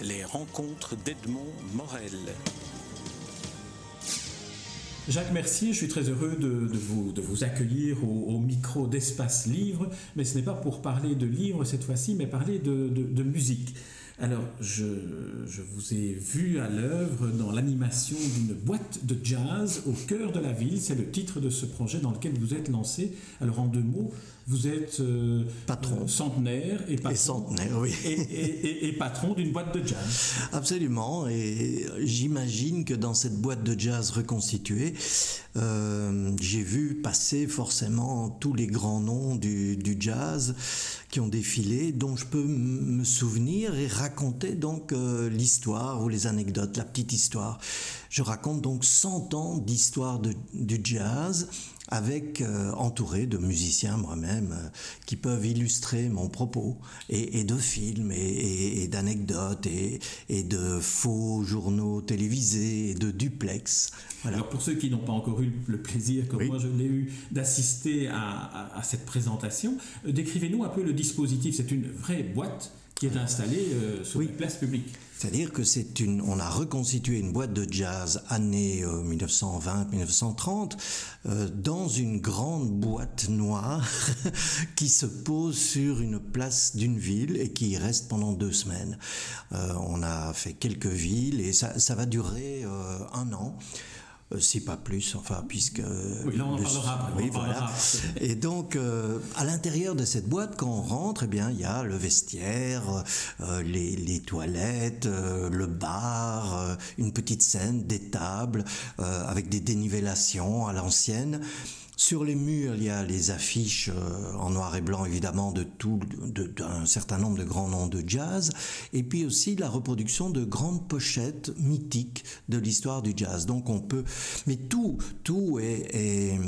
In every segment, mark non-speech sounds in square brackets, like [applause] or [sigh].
Les rencontres d'Edmond Morel. Jacques Mercier, je suis très heureux de, vous, accueillir au, micro d'Espace Livre, mais ce n'est pas pour parler de livres cette fois-ci, mais parler de musique. Alors, je, je, vous ai vu à l'œuvre dans l'animation d'une boîte de jazz au cœur de la ville. C'est le titre de ce projet dans lequel vous êtes lancé. Alors, en deux mots, vous êtes euh, patron. Euh, centenaire et patron, centenaire, oui. et, patron d'une boîte de jazz. Absolument. Et j'imagine que dans cette boîte de jazz reconstituée, euh, j'ai vu passer forcément tous les grands noms du, du, jazz qui ont défilé, dont je peux me souvenir et raconter donc l'histoire ou les anecdotes, la petite histoire. Je raconte donc 100 ans d'histoire du jazz avec euh, entouré de musiciens moi-même euh, qui peuvent illustrer mon propos et, de films et, d'anecdotes et, de faux journaux télévisés et de duplex. Alors pour ceux qui n'ont pas encore eu le plaisir, comme moi je l'ai eu, d'assister à, cette présentation, euh, décrivez-nous un peu le dispositif. C'est une vraie boîte qui est installée sur la place publique. C'est-à-dire que c'est une, on a reconstitué une boîte de jazz année 1920-1930 euh, euh, dans une grande boîte noire [laughs] qui se pose sur une place d'une ville et qui y reste pendant deux semaines. Euh, on a fait quelques villes et ça, ça va durer un an. Euh, si pas plus, enfin, puisque. Oui, là on en parlera Oui, voilà. Et donc, euh, à l'intérieur de cette boîte, quand on rentre, eh bien, il y a le vestiaire, euh, les, les, toilettes, le bar, une petite scène, des tables, avec des dénivellations à l'ancienne. Sur les murs, il y a les affiches euh, en noir et blanc, évidemment, de tout, d'un certain nombre de grands noms de jazz, et puis aussi la reproduction de grandes pochettes mythiques de l'histoire du jazz. Donc on peut, mais tout, tout est, est,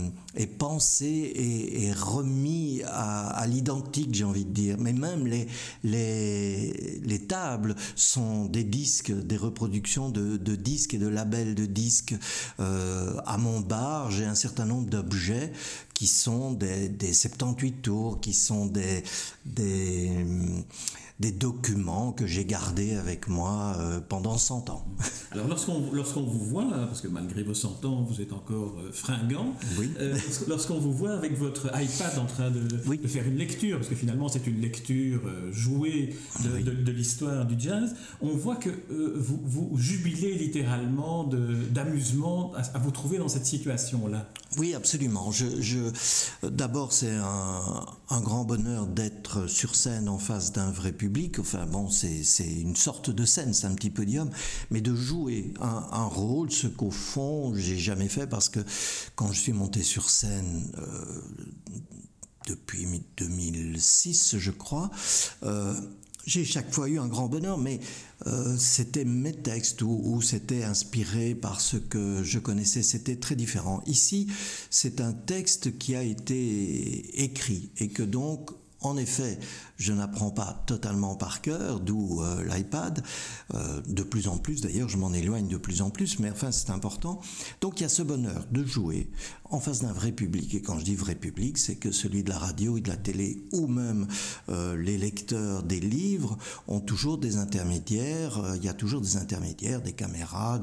pensé et, remis à, l'identique, j'ai envie de dire. Mais même les, les, les tables sont des disques, des reproductions de, disques et de labels de disques. Euh, à mon bar, j'ai un certain nombre d'objets qui sont des, des 78 tours, qui sont des, des des documents que j'ai gardés avec moi euh, pendant 100 ans. [laughs] Alors lorsqu'on lorsqu'on vous voit, parce que malgré vos 100 ans, vous êtes encore euh, fringant, oui. Euh, lorsqu'on vous voit avec votre iPad en train de, de, faire une lecture, parce que finalement c'est une lecture jouée de, de, l'histoire du jazz, on voit que vous, vous jubilez littéralement d'amusement à, à, vous trouver dans cette situation-là. Oui, absolument. Je, je D'abord, c'est un, un grand bonheur d'être sur scène en face d'un vrai public Enfin bon, c'est une sorte de scène, c'est un petit podium, mais de jouer un, rôle, ce qu'au fond j'ai jamais fait parce que quand je suis monté sur scène euh, depuis 2006, je crois. Euh, j'ai chaque fois eu un grand bonheur, mais euh, c'était mes textes ou c'était inspiré par ce que je connaissais, c'était très différent. Ici, c'est un texte qui a été écrit et que donc en effet, je n'apprends pas totalement par cœur, d'où euh, l'iPad. Euh, de plus en plus, d'ailleurs, je m'en éloigne de plus en plus, mais enfin, c'est important. Donc, il y a ce bonheur de jouer en face d'un vrai public. Et quand je dis vrai public, c'est que celui de la radio et de la télé, ou même euh, les lecteurs des livres, ont toujours des intermédiaires. Il y a toujours des intermédiaires, des caméras,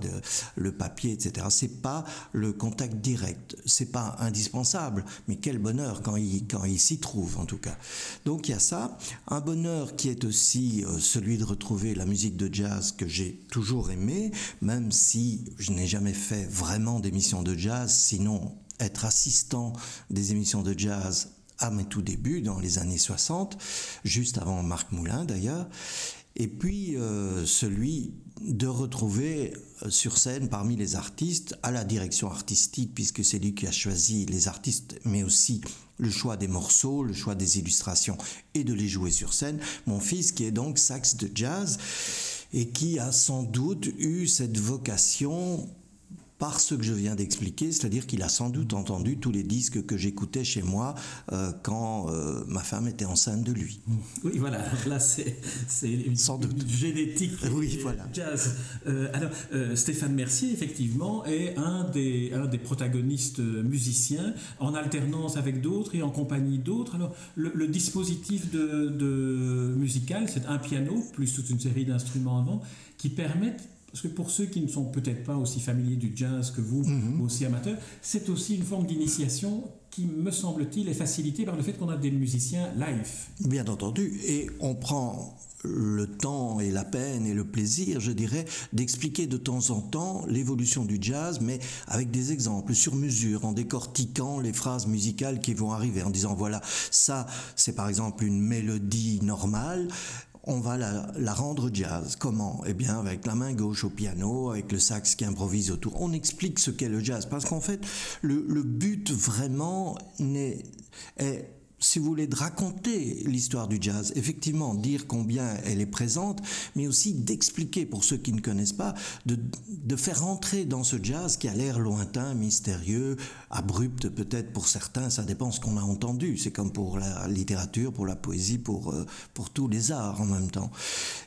le papier, etc. C'est pas le contact direct. C'est pas indispensable, mais quel bonheur quand il, quand il s'y trouve, en tout cas. Donc, il y a ça. Un bonheur qui est aussi euh, celui de retrouver la musique de jazz que j'ai toujours aimée, même si je n'ai jamais fait vraiment d'émissions de jazz, sinon être assistant des émissions de jazz à mes tout débuts, dans les années 60, juste avant Marc Moulin d'ailleurs. Et puis euh, celui de retrouver euh, sur scène parmi les artistes, à la direction artistique, puisque c'est lui qui a choisi les artistes, mais aussi le choix des morceaux, le choix des illustrations et de les jouer sur scène. Mon fils qui est donc sax de jazz et qui a sans doute eu cette vocation par ce que je viens d'expliquer, c'est-à-dire qu'il a sans doute entendu tous les disques que j'écoutais chez moi euh, quand euh, ma femme était enceinte de lui. Oui, voilà, là c'est une, sans doute. génétique oui, voilà. jazz. Euh, alors, Stéphane Mercier, effectivement, est un des, un des protagonistes musiciens, en alternance avec d'autres et en compagnie d'autres. Alors, le, dispositif de, de musical, c'est un piano, plus toute une série d'instruments avant, qui permettent parce que pour ceux qui ne sont peut-être pas aussi familiers du jazz que vous, ou aussi amateurs, c'est aussi une forme d'initiation qui, me semble-t-il, est facilitée par le fait qu'on a des musiciens live. Bien entendu, et on prend le temps et la peine et le plaisir, je dirais, d'expliquer de temps en temps l'évolution du jazz, mais avec des exemples sur mesure, en décortiquant les phrases musicales qui vont arriver, en disant voilà, ça c'est par exemple une mélodie normale, on va la, rendre jazz. Comment? Eh bien, avec la main gauche au piano, avec le sax qui improvise autour. On explique ce qu'est le jazz, parce qu'en fait, le, but vraiment est, est si vous voulez, de raconter l'histoire du jazz, effectivement, dire combien elle est présente, mais aussi d'expliquer, pour ceux qui ne connaissent pas, de, de faire entrer dans ce jazz qui a l'air lointain, mystérieux, abrupt peut-être pour certains, ça dépend ce qu'on a entendu. C'est comme pour la littérature, pour la poésie, pour, euh, pour tous les arts en même temps.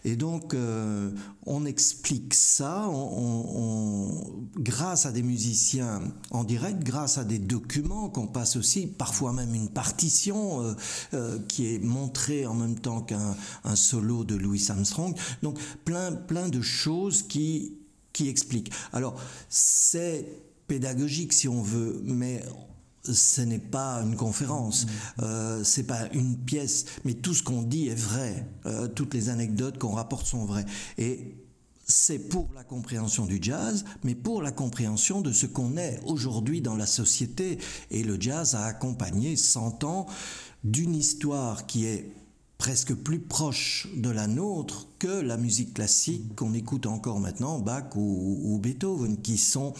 Et donc, euh, on explique ça on, grâce à des musiciens en direct, grâce à des documents qu'on passe aussi, parfois même une partition euh, qui est montré en même temps qu'un solo de Louis Armstrong. Donc plein, plein de choses qui, qui expliquent. Alors c'est pédagogique si on veut, mais ce n'est pas une conférence, euh, c'est pas une pièce, mais tout ce qu'on dit est vrai, euh, toutes les anecdotes qu'on rapporte sont vraies. Et c'est pour la compréhension du jazz, mais pour la compréhension de ce qu'on est aujourd'hui dans la société. Et le jazz a accompagné 100 ans d'une histoire qui est presque plus proche de la nôtre que la musique classique qu'on écoute encore maintenant, Bach ou, Beethoven, qui sont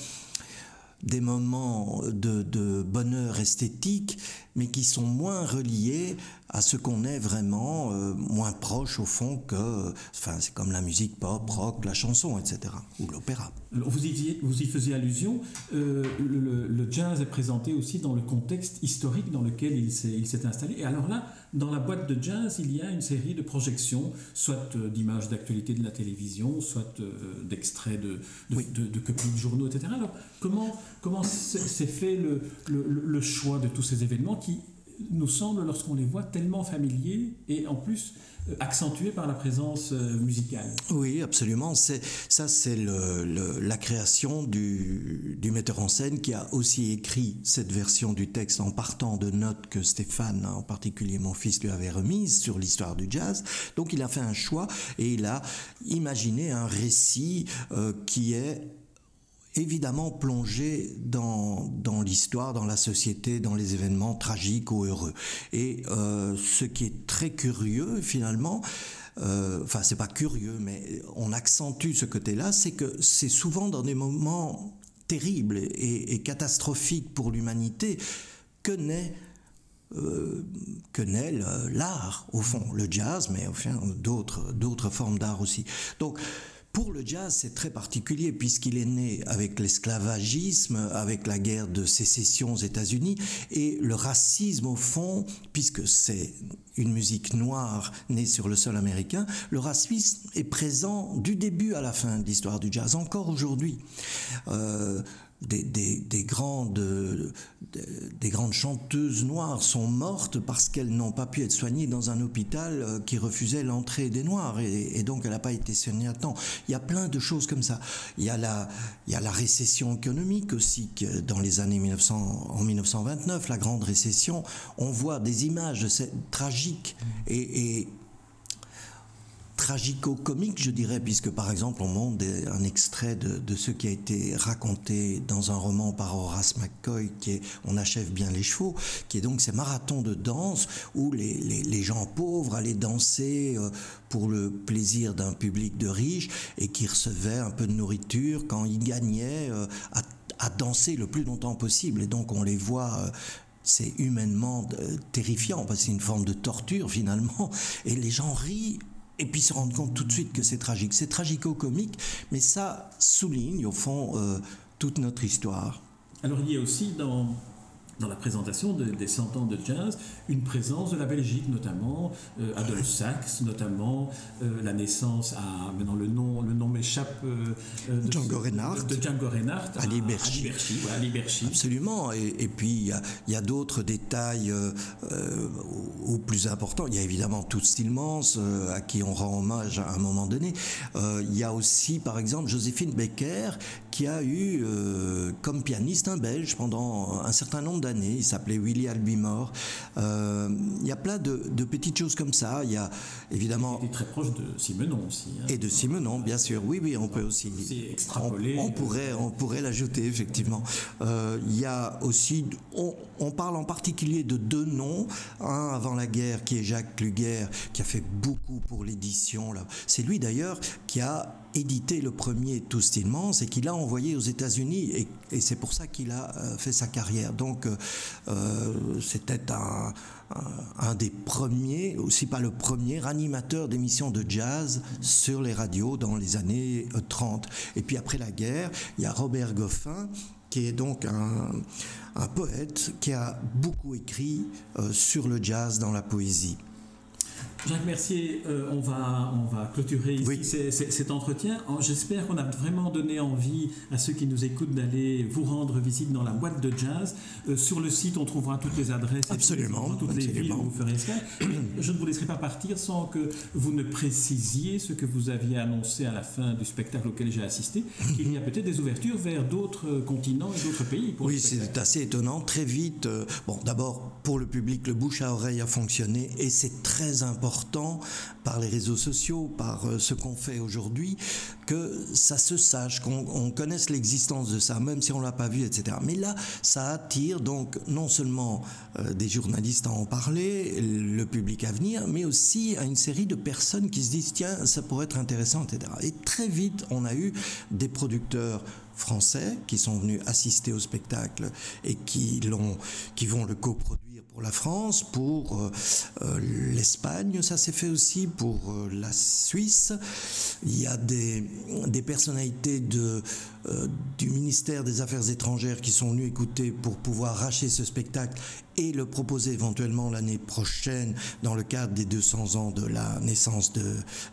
des moments de, bonheur esthétique, mais qui sont moins reliés à ce qu'on est vraiment, euh, moins proche au fond que, enfin, c'est comme la musique pop, rock, la chanson, etc., ou l'opéra. Vous y, vous y faisiez allusion, euh, le, jazz est présenté aussi dans le contexte historique dans lequel il s'est installé. Et alors là, dans la boîte de jazz, il y a une série de projections, soit euh, d'images d'actualité de la télévision, soit d'extraits de, de, de, copies de journaux, etc. Alors, comment, comment s'est fait le, le choix de tous ces événements qui nous semblent, lorsqu'on les voit, tellement familiers et en plus euh, accentués par la présence euh, musicale. Oui, absolument. C'est, ça, c'est la création du, metteur en scène qui a aussi écrit cette version du texte en partant de notes que Stéphane, en particulier mon fils, lui avait remises sur l'histoire du jazz. Donc il a fait un choix et il a imaginé un récit euh, qui est évidemment plongé dans, dans l'histoire, dans la société, dans les événements tragiques ou heureux. Et euh, ce qui est très curieux finalement, euh, enfin c'est pas curieux, mais on accentue ce côté-là, c'est que c'est souvent dans des moments terribles et, catastrophiques pour l'humanité que naît euh, que naît l'art, au fond, le jazz, mais enfin d'autres, d'autres formes d'art aussi. Donc, pour le jazz, c'est très particulier puisqu'il est né avec l'esclavagisme, avec la guerre de sécession aux États-Unis et le racisme au fond, puisque c'est une musique noire née sur le sol américain, le racisme est présent du début à la fin de l'histoire du jazz, encore aujourd'hui. Euh, des, grandes, des grandes chanteuses noires sont mortes parce qu'elles n'ont pas pu être soignées dans un hôpital euh, qui refusait l'entrée des Noirs et, donc elle n'a pas été soignée à temps. Il y a plein de choses comme ça. Il y a la, il y a la récession économique aussi que dans les années 1900, en 1929, la grande récession. On voit des images tragiques et tragico-comique, je dirais, puisque par exemple on montre un extrait de, ce qui a été raconté dans un roman par Horace McCoy, qui est On achève bien les chevaux, qui est donc ces marathons de danse où les, gens pauvres allaient danser euh, pour le plaisir d'un public de riches et qui recevaient un peu de nourriture quand ils gagnaient euh, à, danser le plus longtemps possible. Et donc on les voit euh, c'est humainement terrifiant parce que c'est une forme de torture finalement et les gens rient et puis se rendre compte tout de suite que c'est tragique. C'est tragico-comique, mais ça souligne au fond euh, toute notre histoire. Alors il y a aussi dans dans la présentation des 100 ans de jazz, une présence de la Belgique notamment, euh, Adolphe Sax notamment, euh, la naissance à, maintenant le nom, le nom m'échappe, euh, de Django Reinhardt, de Django Reinhardt à, Liberchi. Absolument, et, puis il y a, d'autres détails au plus importants. Il y a évidemment tout Stillmans, à qui on rend hommage à un moment donné. il y a aussi par exemple Joséphine Becker, qui a eu comme pianiste un Belge pendant un certain nombre Il s'appelait Willy Albimore. Euh, il y a plein de, petites choses comme ça. Il y a évidemment. Il était très proche de Simenon aussi. Hein. Et de Simenon, bien sûr. Oui, oui, on peut aussi. extrapoler. On, pourrait, on pourrait l'ajouter effectivement. Euh, il y a aussi. On, parle en particulier de deux noms. Un avant la guerre, qui est Jacques Kluger, qui a fait beaucoup pour l'édition. C'est lui d'ailleurs qui a édité le premier Tous et qu'il a envoyé aux États-Unis et, c'est pour ça qu'il a euh, fait sa carrière. Donc euh, euh, c'était un, des premiers, aussi pas le premier, animateur d'émissions de jazz sur les radios dans les années 30. Et puis après la guerre, il y a Robert Goffin qui est donc un poète qui a beaucoup écrit sur le jazz dans la poésie. Jacques Mercier, euh, on, va, on va clôturer ici cet entretien. J'espère qu'on a vraiment donné envie à ceux qui nous écoutent d'aller vous rendre visite dans la boîte de jazz. Euh, sur le site, on trouvera toutes les adresses, absolument, toutes les villes où vous ferez Je ne vous laisserai pas partir sans que vous ne précisiez ce que vous aviez annoncé à la fin du spectacle auquel j'ai assisté, qu'il y a peut-être des ouvertures vers d'autres continents et d'autres pays. oui, c'est assez étonnant. Très vite, euh, bon, d'abord, pour le public, le bouche à oreille a fonctionné et c'est très important par les réseaux sociaux, par euh, ce qu'on fait aujourd'hui, que ça se sache, qu'on connaisse l'existence de ça, même si on l'a pas vu, etc. Mais là, ça attire donc non seulement euh, des journalistes à en parler, le public à venir, mais aussi à une série de personnes qui se disent tiens, ça pourrait être intéressant, etc. Et très vite, on a eu des producteurs français qui sont venus assister au spectacle et qui l'ont, qui vont le coproduire pour la France, pour euh, euh, l'Espagne, ça s'est fait aussi pour euh, la Suisse. Il y a des, personnalités de, du ministère des Affaires étrangères qui sont venues écouter pour pouvoir racheter ce spectacle et le proposer éventuellement l'année prochaine dans le cadre des 200 ans de la naissance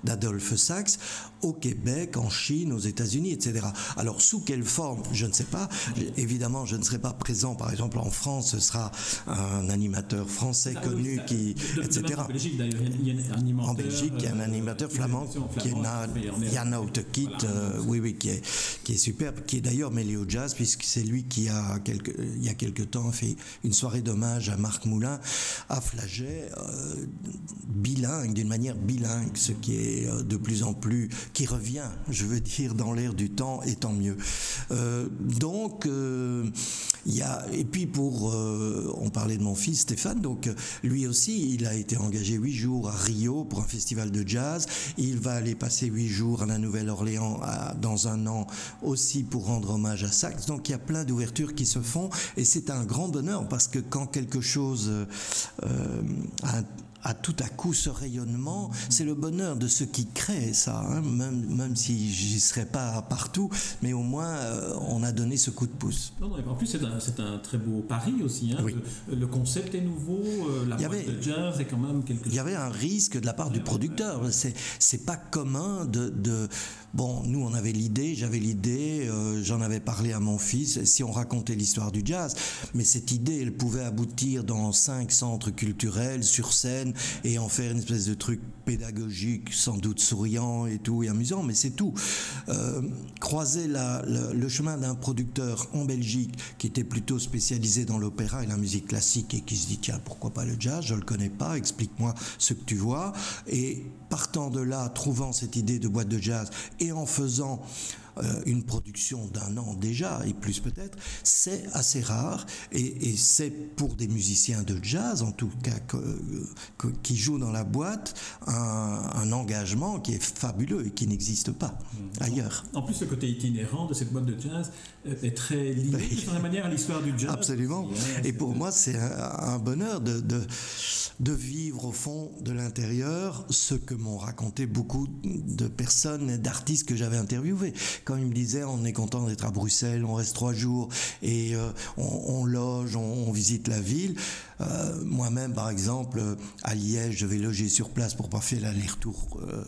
d'Adolphe Sax au Québec, en Chine, aux États-Unis, etc. Alors sous quelle forme, je ne sais pas. Évidemment, je ne serai pas présent, par exemple en France, ce sera un animateur français connu qui, etc. En Belgique, d'ailleurs, il y a un animateur. En Belgique, il y a un euh, animateur flamand, qui est Jan Outekit, euh, oui, oui, qui est, qui est superbe, qui est d'ailleurs mêlé au jazz, puisque c'est lui qui a, quelque, il y a quelque temps, fait une soirée à Marc Moulin, à Flaget, euh, bilingue, d'une manière bilingue, ce qui est euh, de plus en plus, qui revient, je veux dire, dans l'air du temps, et tant mieux. Euh, donc, il y a, et puis pour, on parlait de mon fils Stéphane, donc lui aussi, il a été engagé huit jours à Rio pour un festival de jazz. Il va aller passer huit jours à la Nouvelle-Orléans dans un an aussi pour rendre hommage à Sax. Donc il y a plein d'ouvertures qui se font et c'est un grand bonheur parce que quand quelque chose euh, euh, a tout à coup ce rayonnement, c'est le bonheur de ceux qui créent ça, hein, même, même si j'y serais pas partout, mais au moins euh, on a donné ce coup de pouce. Non, non, en plus c'est un, un, très beau pari aussi. Hein, le, concept est nouveau, la boîte de jazz est quand même quelque chose. Il y avait un risque de la part du producteur. C'est c'est pas commun de, de Bon, nous, on avait l'idée, j'avais l'idée, euh, j'en avais parlé à mon fils, si on racontait l'histoire du jazz, mais cette idée, elle pouvait aboutir dans cinq centres culturels, sur scène, et en faire une espèce de truc pédagogique, sans doute souriant et tout, et amusant, mais c'est tout. Euh, croiser la, le chemin d'un producteur en Belgique qui était plutôt spécialisé dans l'opéra et la musique classique, et qui se dit, tiens, pourquoi pas le jazz, je le connais pas, explique-moi ce que tu vois, et partant de là, trouvant cette idée de boîte de jazz, et en faisant une production d'un an déjà, et plus peut-être, c'est assez rare, et, c'est pour des musiciens de jazz, en tout cas, qui jouent dans la boîte, un, engagement qui est fabuleux et qui n'existe pas mmh. ailleurs. En plus, le côté itinérant de cette boîte de jazz est très lié, de manière, à l'histoire du jazz. Absolument. Hein, et pour moi, c'est un, bonheur de, de, de vivre au fond de l'intérieur ce que m'ont raconté beaucoup de personnes, d'artistes que j'avais interviewés quand il me disait on est content d'être à Bruxelles, on reste trois jours et euh, on, loge, on, visite la ville. Euh, moi-même, par exemple, à Liège, je vais loger sur place pour pas faire l'aller-retour. Euh,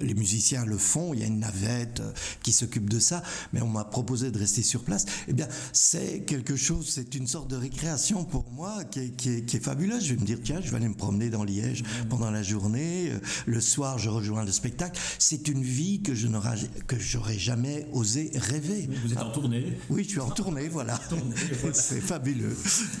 les musiciens le font, il y a une navette qui s'occupe de ça, mais on m'a proposé de rester sur place. Eh bien, c'est quelque chose, c'est une sorte de récréation pour moi qui est, qui, est, fabuleuse. Je vais me dire, tiens, je vais aller me promener dans Liège pendant la journée. Le soir, je rejoins le spectacle. C'est une vie que je n'aurais que j'aurais jamais osé rêver. Vous êtes en tournée Oui, je suis en tournée, voilà. [laughs] C'est fabuleux.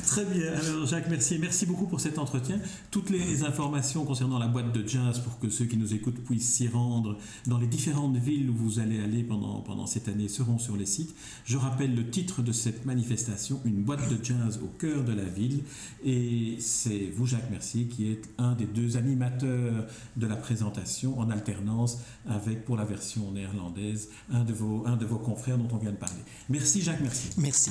Très bien. Alors, Jacques, merci. Merci beaucoup pour cet entretien. Toutes les informations concernant la boîte de jazz pour que ceux qui nous écoutent puissent s'y rendre dans les différentes villes où vous allez aller pendant, pendant cette année seront sur les sites. Je rappelle le titre de cette manifestation, une boîte de jazz au cœur de la ville. Et c'est vous, Jacques Mercier, qui êtes un des deux animateurs de la présentation en alternance avec, pour la version néerlandaise, un de vos, un de vos confrères dont on vient de parler. Merci, Jacques, merci. Merci.